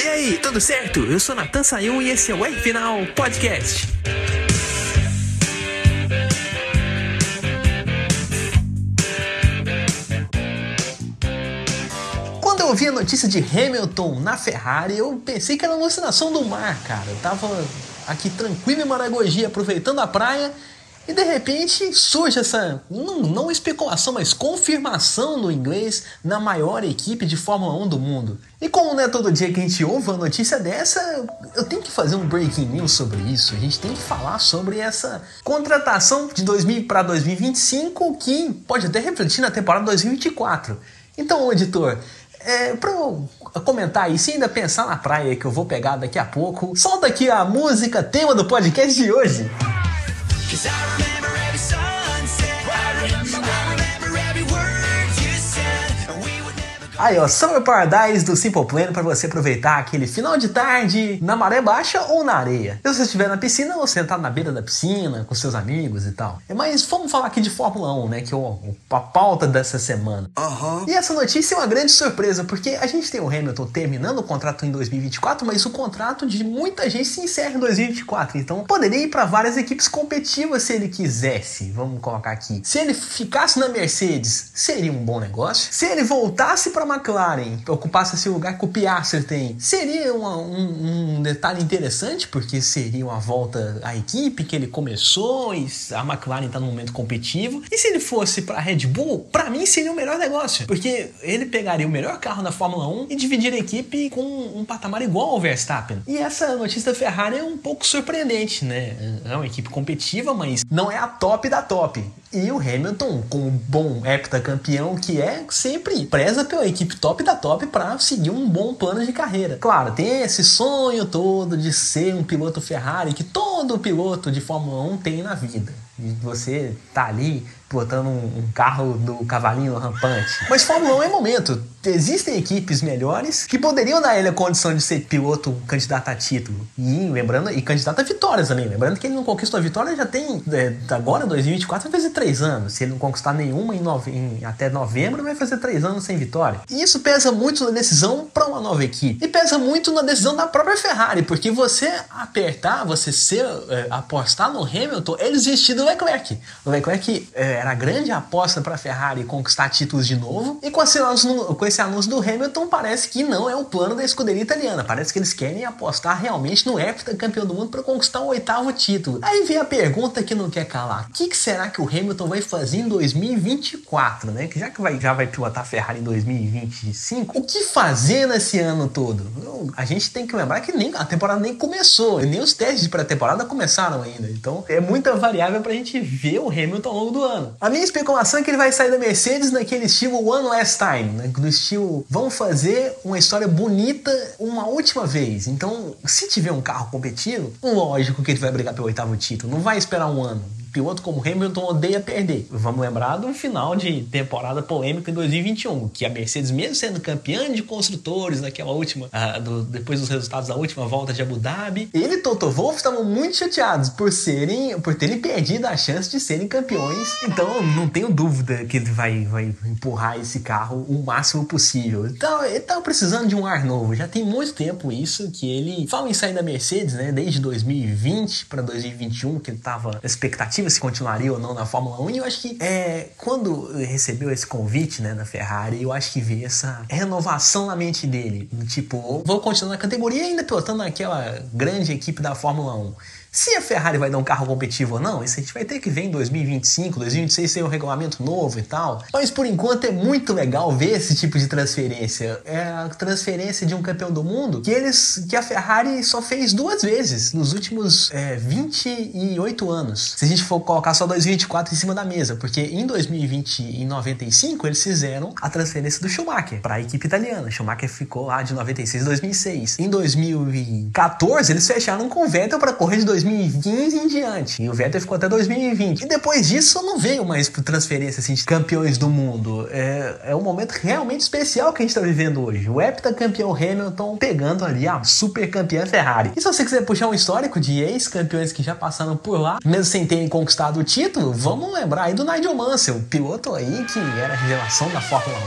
E aí, tudo certo? Eu sou Natan Sayun e esse é o R Final Podcast. Quando eu ouvi a notícia de Hamilton na Ferrari, eu pensei que era uma alucinação do mar, cara. Eu tava aqui tranquilo em Maragogi, aproveitando a praia, e de repente surge essa, não, não especulação, mas confirmação no inglês na maior equipe de Fórmula 1 do mundo. E como não é todo dia que a gente ouve uma notícia dessa, eu tenho que fazer um breaking news sobre isso. A gente tem que falar sobre essa contratação de 2000 para 2025 que pode até refletir na temporada 2024. Então, editor, é, eu comentar isso e ainda pensar na praia que eu vou pegar daqui a pouco, solta aqui a música tema do podcast de hoje. Cause I remember Aí, ó, Summer Paradise do Simple Plan para você aproveitar aquele final de tarde na maré baixa ou na areia. Se você estiver na piscina ou sentado na beira da piscina com seus amigos e tal. Mas vamos falar aqui de Fórmula 1, né? Que é a pauta dessa semana. Aham. E essa notícia é uma grande surpresa, porque a gente tem o Hamilton terminando o contrato em 2024, mas o contrato de muita gente se encerra em 2024. Então poderia ir para várias equipes competitivas se ele quisesse. Vamos colocar aqui. Se ele ficasse na Mercedes, seria um bom negócio. Se ele voltasse para McLaren, ocupasse esse lugar que o Piastri tem, seria uma- um, um detalhe interessante, porque seria uma volta à equipe que ele começou e a McLaren está num momento competitivo. E se ele fosse para Red Bull, para mim seria o melhor negócio, porque ele pegaria o melhor carro da Fórmula 1 e dividiria a equipe com um patamar igual ao Verstappen. E essa notícia da Ferrari é um pouco surpreendente, né? É uma equipe competitiva, mas não é a top da top. E o Hamilton, como bom heptacampeão que é, sempre preza pela equipe top da top para seguir um bom plano de carreira. Claro, tem esse sonho todo de ser um piloto Ferrari que todo piloto de Fórmula 1 tem na vida. E você tá ali pilotando um, um carro do cavalinho rampante. Mas Fórmula 1 é momento. Existem equipes melhores que poderiam dar a ele a condição de ser piloto candidato a título. E lembrando, e candidato a vitórias também. Lembrando que ele não conquistou a vitória já tem, é, agora, 2024, vai fazer três anos. Se ele não conquistar nenhuma em nove, em- até novembro, vai fazer três anos sem vitória. E isso pesa muito na decisão para uma nova equipe. E pesa muito na decisão da própria Ferrari, porque você apertar, você ser, é, apostar no Hamilton, é desistir do Leclerc. O Leclerc é, era a grande aposta para a Ferrari conquistar títulos de novo. E com anúncio, com esse anúncio do Hamilton, parece que não é o plano da escuderia italiana. Parece que eles querem apostar realmente no heptacampeão do mundo para conquistar o oitavo título. Aí vem a pergunta que não quer calar: o que, que será que o Hamilton vai fazer em 2024, né? Que já que vai, já vai pilotar a Ferrari em 2025, o que fazer nesse ano todo? A gente tem que lembrar que nem a temporada nem começou, nem os testes de pré-temporada começaram ainda. Então é muita variável pra gente ver o Hamilton ao longo do ano. A minha especulação é que ele vai sair da Mercedes naquele estilo One Last Time, né? do estilo vamos fazer uma história bonita uma última vez. Então, se tiver um carro competitivo, lógico que ele vai brigar pelo oitavo título, não vai esperar um ano piloto como Hamilton odeia perder. Vamos lembrar do final de temporada polêmica em 2021, que a Mercedes, mesmo sendo campeã de construtores naquela última, ah, do- depois dos resultados da última volta de Abu Dhabi, ele e Toto Wolff estavam muito chateados por serem, por terem perdido a chance de serem campeões. Então, não tenho dúvida que ele vai, vai empurrar esse carro o máximo possível. Então, ele tava precisando de um ar novo. Já tem muito tempo isso que ele fala em sair da Mercedes, né? Desde 2020 para 2021, que ele tava na expectativa se continuaria ou não na Fórmula 1. E eu acho que é, quando recebeu esse convite, né, da Ferrari, eu acho que veio essa renovação na mente dele. Tipo, vou continuar na categoria ainda pilotando naquela grande equipe da Fórmula 1. Se a Ferrari vai dar um carro competitivo ou não, isso a gente vai ter que ver em 2025, 2026 tem um regulamento novo e tal. Mas por enquanto é muito legal ver esse tipo de transferência. É a transferência de um campeão do mundo que eles que a Ferrari só fez duas vezes nos últimos é, 28 anos. Se a gente for colocar só 2024 em cima da mesa, porque em 2020 e 95 eles fizeram a transferência do Schumacher para a equipe italiana. Schumacher ficou lá de 96 a 2006. Em 2014 eles fecharam o Vettel para correr de 2015 em diante. E o Vettel ficou até 2020. E depois disso não veio mais transferência assim, de campeões do mundo. É, é um momento realmente especial que a gente está vivendo hoje. O heptacampeão Hamilton pegando ali a super campeã Ferrari. E se você quiser puxar um histórico de ex-campeões que já passaram por lá, mesmo sem terem conquistado o título, vamos lembrar aí do Nigel Mansell, piloto aí que era revelação da Fórmula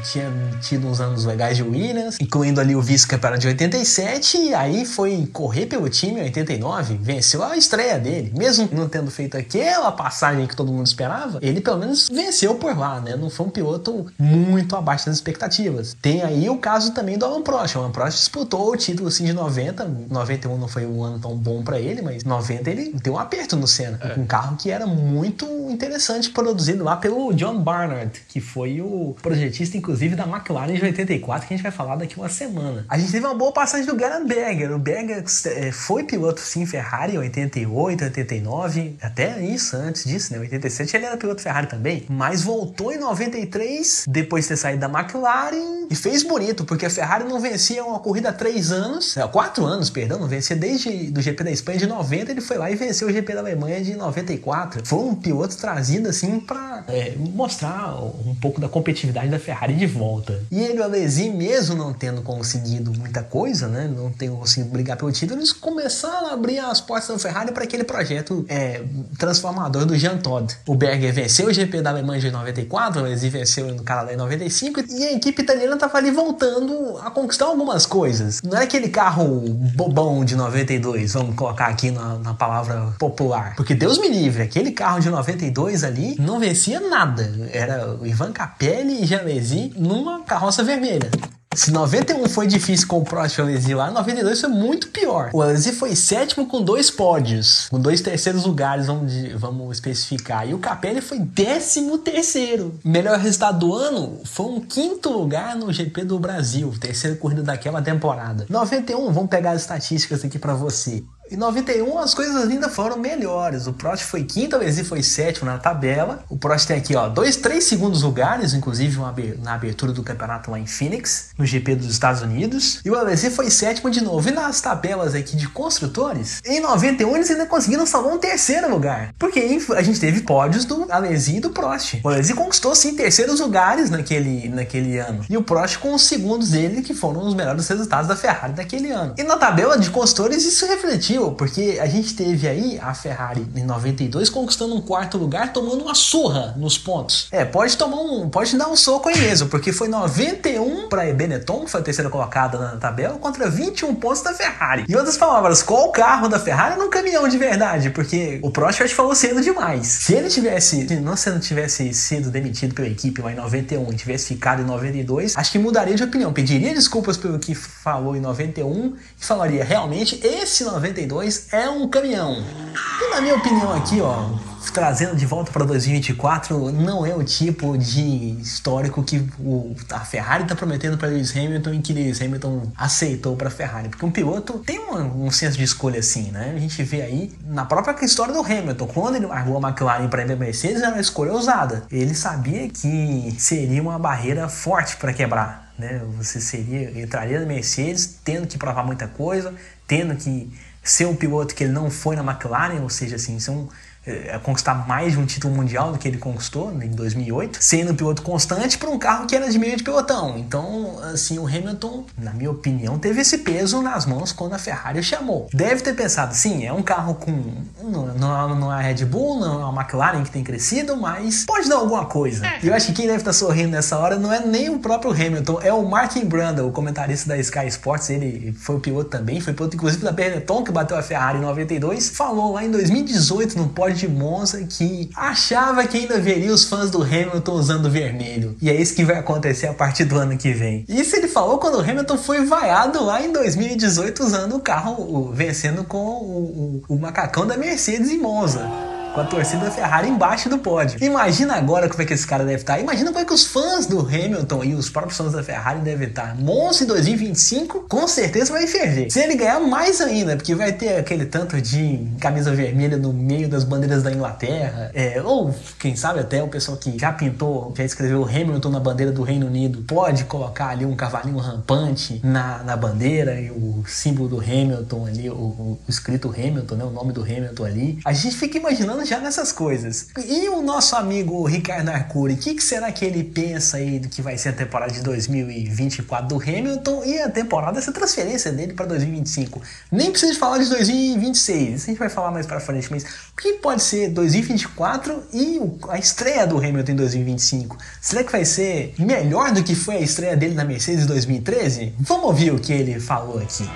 1, tinha tido uns anos legais de Williams, incluindo ali o vice-campeonato de 87, e aí foi correr pelo time em 89, venceu a estreia dele. Mesmo não tendo feito aquela passagem que todo mundo esperava, ele pelo menos venceu por lá, né? Não foi um piloto muito abaixo das expectativas. Tem aí o caso também do Alan Prost. O Alan Prost disputou o título assim de 90, 91 não foi um ano tão bom para ele, mas 90 ele deu um aperto no Senna, é. com um carro que era muito interessante produzido lá pelo John Barnard, que foi o projetista inclusive da McLaren de 84, que a gente vai falar daqui uma semana. A gente teve uma boa passagem do Gerhard Berger. O Berger é, foi piloto sim Ferrari em 88, 89, até isso antes disso, né? 87 ele era piloto Ferrari também, mas voltou em 93 depois de ter saído da McLaren e fez bonito, porque a Ferrari não vencia uma corrida há três anos, é, quatro anos, perdão, não vencia desde do GP da Espanha de 90, ele foi lá e venceu o GP da Alemanha de 94. Foi um piloto trazido assim para é, mostrar um pouco da competitividade da Ferrari de volta. E ele, o Alesi, mesmo não tendo conseguido muita coisa, né, não tendo conseguido brigar pelo título, eles começaram a abrir as portas da Ferrari para aquele projeto é, transformador do Jean Todt. O Berger venceu o GP da Alemanha de 94, o Alesi venceu no Canadá em 95 e a equipe italiana estava ali voltando a conquistar algumas coisas. Não é aquele carro bobão de 92, vamos colocar aqui na, na palavra popular. Porque Deus me livre, aquele carro de 92 ali não vencia nada. Era o Ivan Capelli e Jalesi numa carroça vermelha. Se 91 foi difícil com o Prost e o Alesi lá, 92 foi muito pior. O Alesi foi sétimo com dois pódios, com dois terceiros lugares, vamos, vamos especificar. E o Capelli foi décimo terceiro. Melhor resultado do ano foi um quinto lugar no GP do Brasil, terceira corrida daquela temporada. 91, vamos pegar as estatísticas aqui para você. Em 91 as coisas ainda foram melhores. O Prost foi quinto, o Alesi foi sétimo na tabela. O Prost tem aqui, ó, dois, três segundos lugares, inclusive na abertura do campeonato lá em Phoenix, no GP dos Estados Unidos. E o Alesi foi sétimo de novo. E nas tabelas aqui de construtores, em 91 eles ainda conseguiram salvar um terceiro lugar. Porque a gente teve pódios do Alesi e do Prost. O Alesi conquistou sim terceiros lugares naquele, naquele ano. E o Prost com os segundos dele, que foram os melhores resultados da Ferrari daquele ano. E na tabela de construtores isso refletiu porque a gente teve aí a Ferrari em 92 conquistando um quarto lugar, tomando uma surra nos pontos. É, pode tomar um, pode dar um soco aí mesmo, porque foi 91 para Benetton, que foi a terceira colocada na tabela, contra 21 pontos da Ferrari. Em outras palavras, qual o carro da Ferrari no caminhão de verdade? Porque o Prost falou cedo demais. Se ele tivesse, se não, se não tivesse sido demitido pela equipe lá em 91 e tivesse ficado em 92, acho que mudaria de opinião. Pediria desculpas pelo que falou em 91 e falaria realmente esse 92 é um caminhão. E na minha opinião aqui, ó, trazendo de volta para 2024, não é o tipo de histórico que o, a Ferrari está prometendo para Lewis Hamilton e que Lewis Hamilton aceitou para Ferrari. Porque um piloto tem uma, um senso de escolha assim, né? A gente vê aí na própria história do Hamilton, quando ele largou a McLaren para a Mercedes, era uma escolha ousada. Ele sabia que seria uma barreira forte para quebrar. Né? Você seria entraria na Mercedes tendo que provar muita coisa, tendo que ser um piloto que ele não foi na McLaren, ou seja, assim, são é, conquistar mais de um título mundial do que ele conquistou né, em 2008, sendo um piloto constante para um carro que era de meio de pelotão. Então, assim, o Hamilton, na minha opinião, teve esse peso nas mãos quando a Ferrari chamou. Deve ter pensado, sim, é um carro com. Não, não, não é a Red Bull, não é a McLaren que tem crescido, mas pode dar alguma coisa. E eu acho que quem deve estar sorrindo nessa hora não é nem o próprio Hamilton, é o Martin Brundle, o comentarista da Sky Sports. Ele foi o piloto também, foi piloto inclusive da Benetton, que bateu a Ferrari em 92. Falou lá em 2018 no pódio de Monza que achava que ainda veria os fãs do Hamilton usando vermelho. E é isso que vai acontecer a partir do ano que vem. Isso ele falou quando o Hamilton foi vaiado lá em 2018 usando o carro, vencendo com o, o, o macacão da Mercedes em Monza. Com a torcida Ferrari embaixo do pódio. Imagina agora como é que esse cara deve estar. Imagina como é que os fãs do Hamilton e os próprios fãs da Ferrari devem estar. Monza em 2025 com certeza vai ferver. Se ele ganhar mais ainda, porque vai ter aquele tanto de camisa vermelha no meio das bandeiras da Inglaterra, é, ou quem sabe até o pessoal que já pintou, já escreveu Hamilton na bandeira do Reino Unido, pode colocar ali um cavalinho rampante na, na bandeira e o símbolo do Hamilton ali, o, o escrito Hamilton, né, o nome do Hamilton ali. A gente fica imaginando já nessas coisas. E o nosso amigo Ricardo Arcuri, o que, que, será que ele pensa aí do que vai ser a temporada de 2024 do Hamilton e a temporada, essa transferência dele para 2025? Nem precisa falar de 2026, isso a gente vai falar mais para frente, mas o que pode ser 2024 e a estreia do Hamilton em 2025? Será que vai ser melhor do que foi a estreia dele na Mercedes em 2013? Vamos ouvir o que ele falou aqui.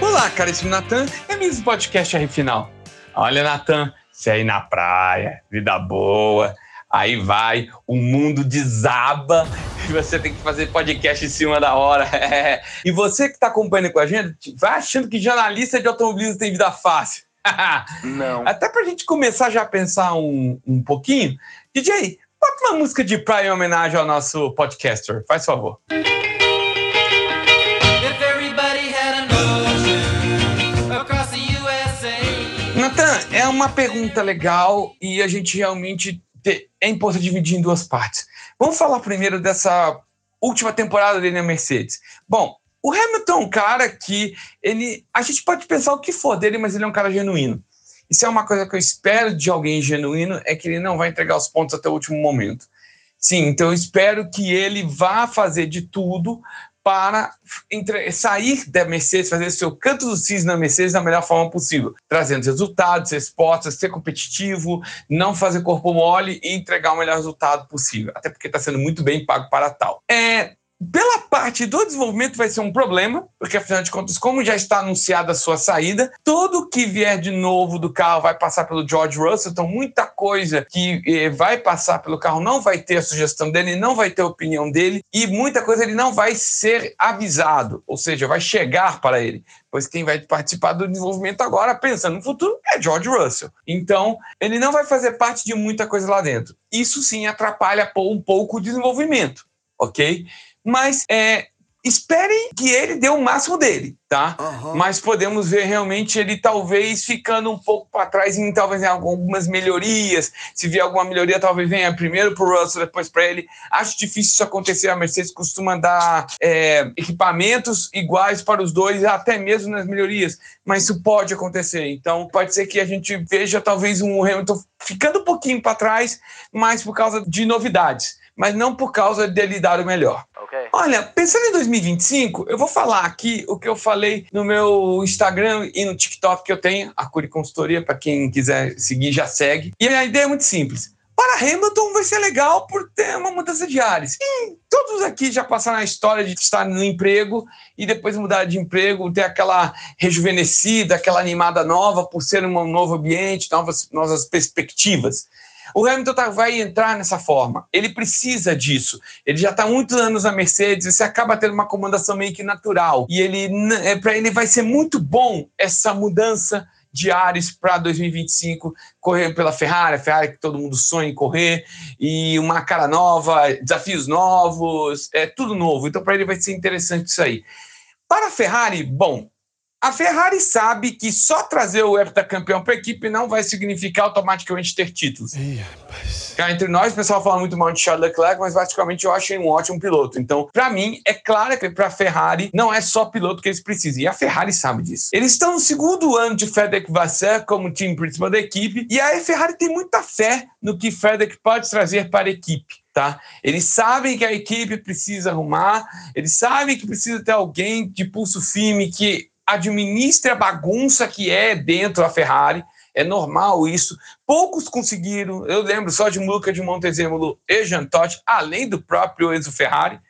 Olá, caríssimo Natan, é mesmo podcast R Final. Olha, Natan, você aí na praia, vida boa, aí vai, o mundo desaba e você tem que fazer podcast em cima da hora. e você que está acompanhando com a gente, vai achando que jornalista de automobilismo tem vida fácil. Não. Até para a gente começar já a pensar um, um pouquinho, DJ, bota uma música de praia em homenagem ao nosso podcaster, faz favor. Natan, uma pergunta legal e a gente realmente te, é importante dividir em duas partes. Vamos falar primeiro dessa última temporada dele na Mercedes. Bom, o Hamilton é um cara que ele, a gente pode pensar o que for dele, mas ele é um cara genuíno. Isso é uma coisa que eu espero de alguém genuíno, é que ele não vai entregar os pontos até o último momento. Sim, então eu espero que ele vá fazer de tudo para entre, sair da Mercedes, fazer seu canto do cisne na Mercedes da melhor forma possível, trazendo resultados, respostas, ser competitivo, não fazer corpo mole e entregar o melhor resultado possível, até porque está sendo muito bem pago para tal. É, pela parte do desenvolvimento vai ser um problema, porque afinal de contas, como já está anunciada a sua saída, tudo que vier de novo do carro vai passar pelo George Russell, então muita coisa que eh, vai passar pelo carro não vai ter a sugestão dele, não vai ter a opinião dele, e muita coisa ele não vai ser avisado, ou seja, vai chegar para ele. Pois quem vai participar do desenvolvimento agora, pensando no futuro, é George Russell. Então, ele não vai fazer parte de muita coisa lá dentro. Isso sim atrapalha um pouco o desenvolvimento, ok? Mas é, esperem que ele dê o máximo dele, tá? Uhum. Mas podemos ver realmente ele talvez ficando um pouco para trás em talvez em algumas melhorias. Se vier alguma melhoria, talvez venha primeiro para o Russell, depois para ele. Acho difícil isso acontecer. A Mercedes costuma dar é, equipamentos iguais para os dois, até mesmo nas melhorias. Mas isso pode acontecer. Então pode ser que a gente veja talvez um Hamilton ficando um pouquinho para trás, mas por causa de novidades mas não por causa dele dar o melhor. Okay. Olha, pensando em 2025, eu vou falar aqui o que eu falei no meu Instagram e no TikTok que eu tenho, a Curi Consultoria, para quem quiser seguir, já segue. E a ideia é muito simples. Para Hamilton vai ser legal por ter uma mudança de ares. E todos aqui já passaram a história de estar no emprego e depois mudar de emprego, ter aquela rejuvenescida, aquela animada nova por ser um novo ambiente, novas, novas perspectivas. O Hamilton tá, vai entrar nessa forma. Ele precisa disso. Ele já está muitos anos na Mercedes e você acaba tendo uma acomodação meio que natural. E ele, é, para ele vai ser muito bom essa mudança de ares para 2025, correr pela Ferrari, a Ferrari que todo mundo sonha em correr, e uma cara nova, desafios novos, é tudo novo. Então, para ele vai ser interessante isso aí. Para a Ferrari, bom, a Ferrari sabe que só trazer o heptacampeão para a equipe não vai significar automaticamente ter títulos. Ih, Cá entre nós, o pessoal fala muito mal de Charles Leclerc, mas basicamente eu acho ele um ótimo piloto. Então, para mim, é claro que para a Ferrari não é só piloto que eles precisam. E a Ferrari sabe disso. Eles estão no segundo ano de Frederic Vasseur como time principal da equipe. E a Ferrari tem muita fé no que Frederic pode trazer para a equipe. Tá? Eles sabem que a equipe precisa arrumar, eles sabem que precisa ter alguém de pulso firme que administre a bagunça que é dentro da Ferrari. É normal isso. Poucos conseguiram. Eu lembro só de Luca de Montezemolo e Jean Todt, além do próprio Enzo Ferrari.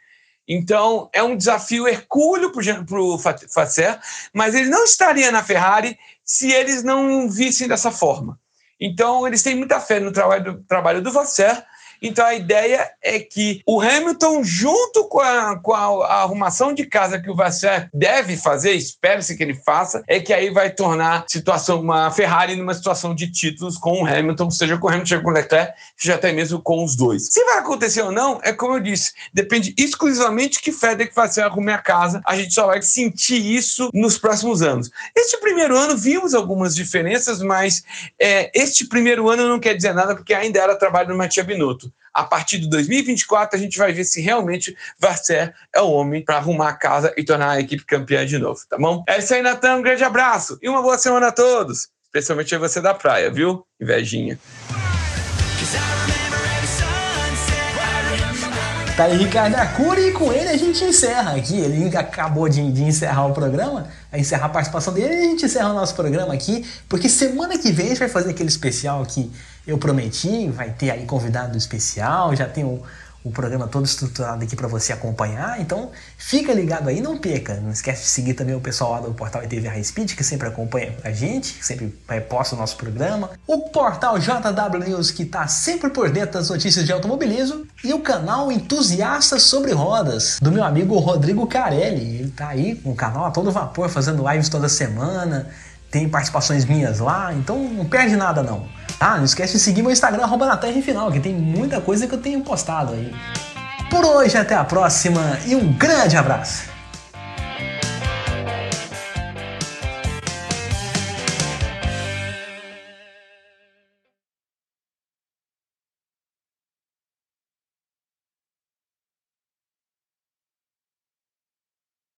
Então, é um desafio hercúleo para o Facer, mas ele não estaria na Ferrari se eles não vissem dessa forma. Então, eles têm muita fé no trabalho do, trabalho do Vasser Então a ideia é que o Hamilton, junto com a, com a, arrumação de casa que o Vasser deve fazer, espera-se que ele faça, é que aí vai tornar situação uma Ferrari numa situação de títulos com o Hamilton, seja com o Hamilton, seja com o Leclerc, seja até mesmo com os dois. Se vai acontecer ou não, é como eu disse, depende exclusivamente que Federer Vasser arrume a casa. A gente só vai sentir isso nos próximos anos. Este primeiro ano vimos algumas diferenças, mas é, este primeiro ano não quer dizer nada porque ainda era trabalho do Matia Binotto. A partir de 2024, a gente vai ver se realmente Vasser é o homem para arrumar a casa e tornar a equipe campeã de novo, tá bom? É isso aí, Natan. Um grande abraço e uma boa semana a todos. Especialmente a você da praia, viu? Invejinha. Tá aí Ricardo Arcuri e com ele a gente encerra aqui. Ele acabou de, de encerrar o programa, a encerrar a participação dele e a gente encerra o nosso programa aqui, porque semana que vem a gente vai fazer aquele especial que eu prometi, vai ter aí convidado especial, já tem o o programa todo estruturado aqui para você acompanhar. Então, fica ligado aí, não perca. Não esquece de seguir também o pessoal lá do portal ETV High Speed, que sempre acompanha a gente, que sempre posta o nosso programa. O portal JW News, que está sempre por dentro das notícias de automobilismo. E o canal Entusiastas sobre Rodas, do meu amigo Rodrigo Carelli. Ele está aí com o canal a todo vapor, fazendo lives toda semana. Tem participações minhas lá, então não perde nada não. Ah, não esquece de seguir meu Instagram, arroba na terra final, que tem muita coisa que eu tenho postado aí. Por hoje, até a próxima e um grande abraço!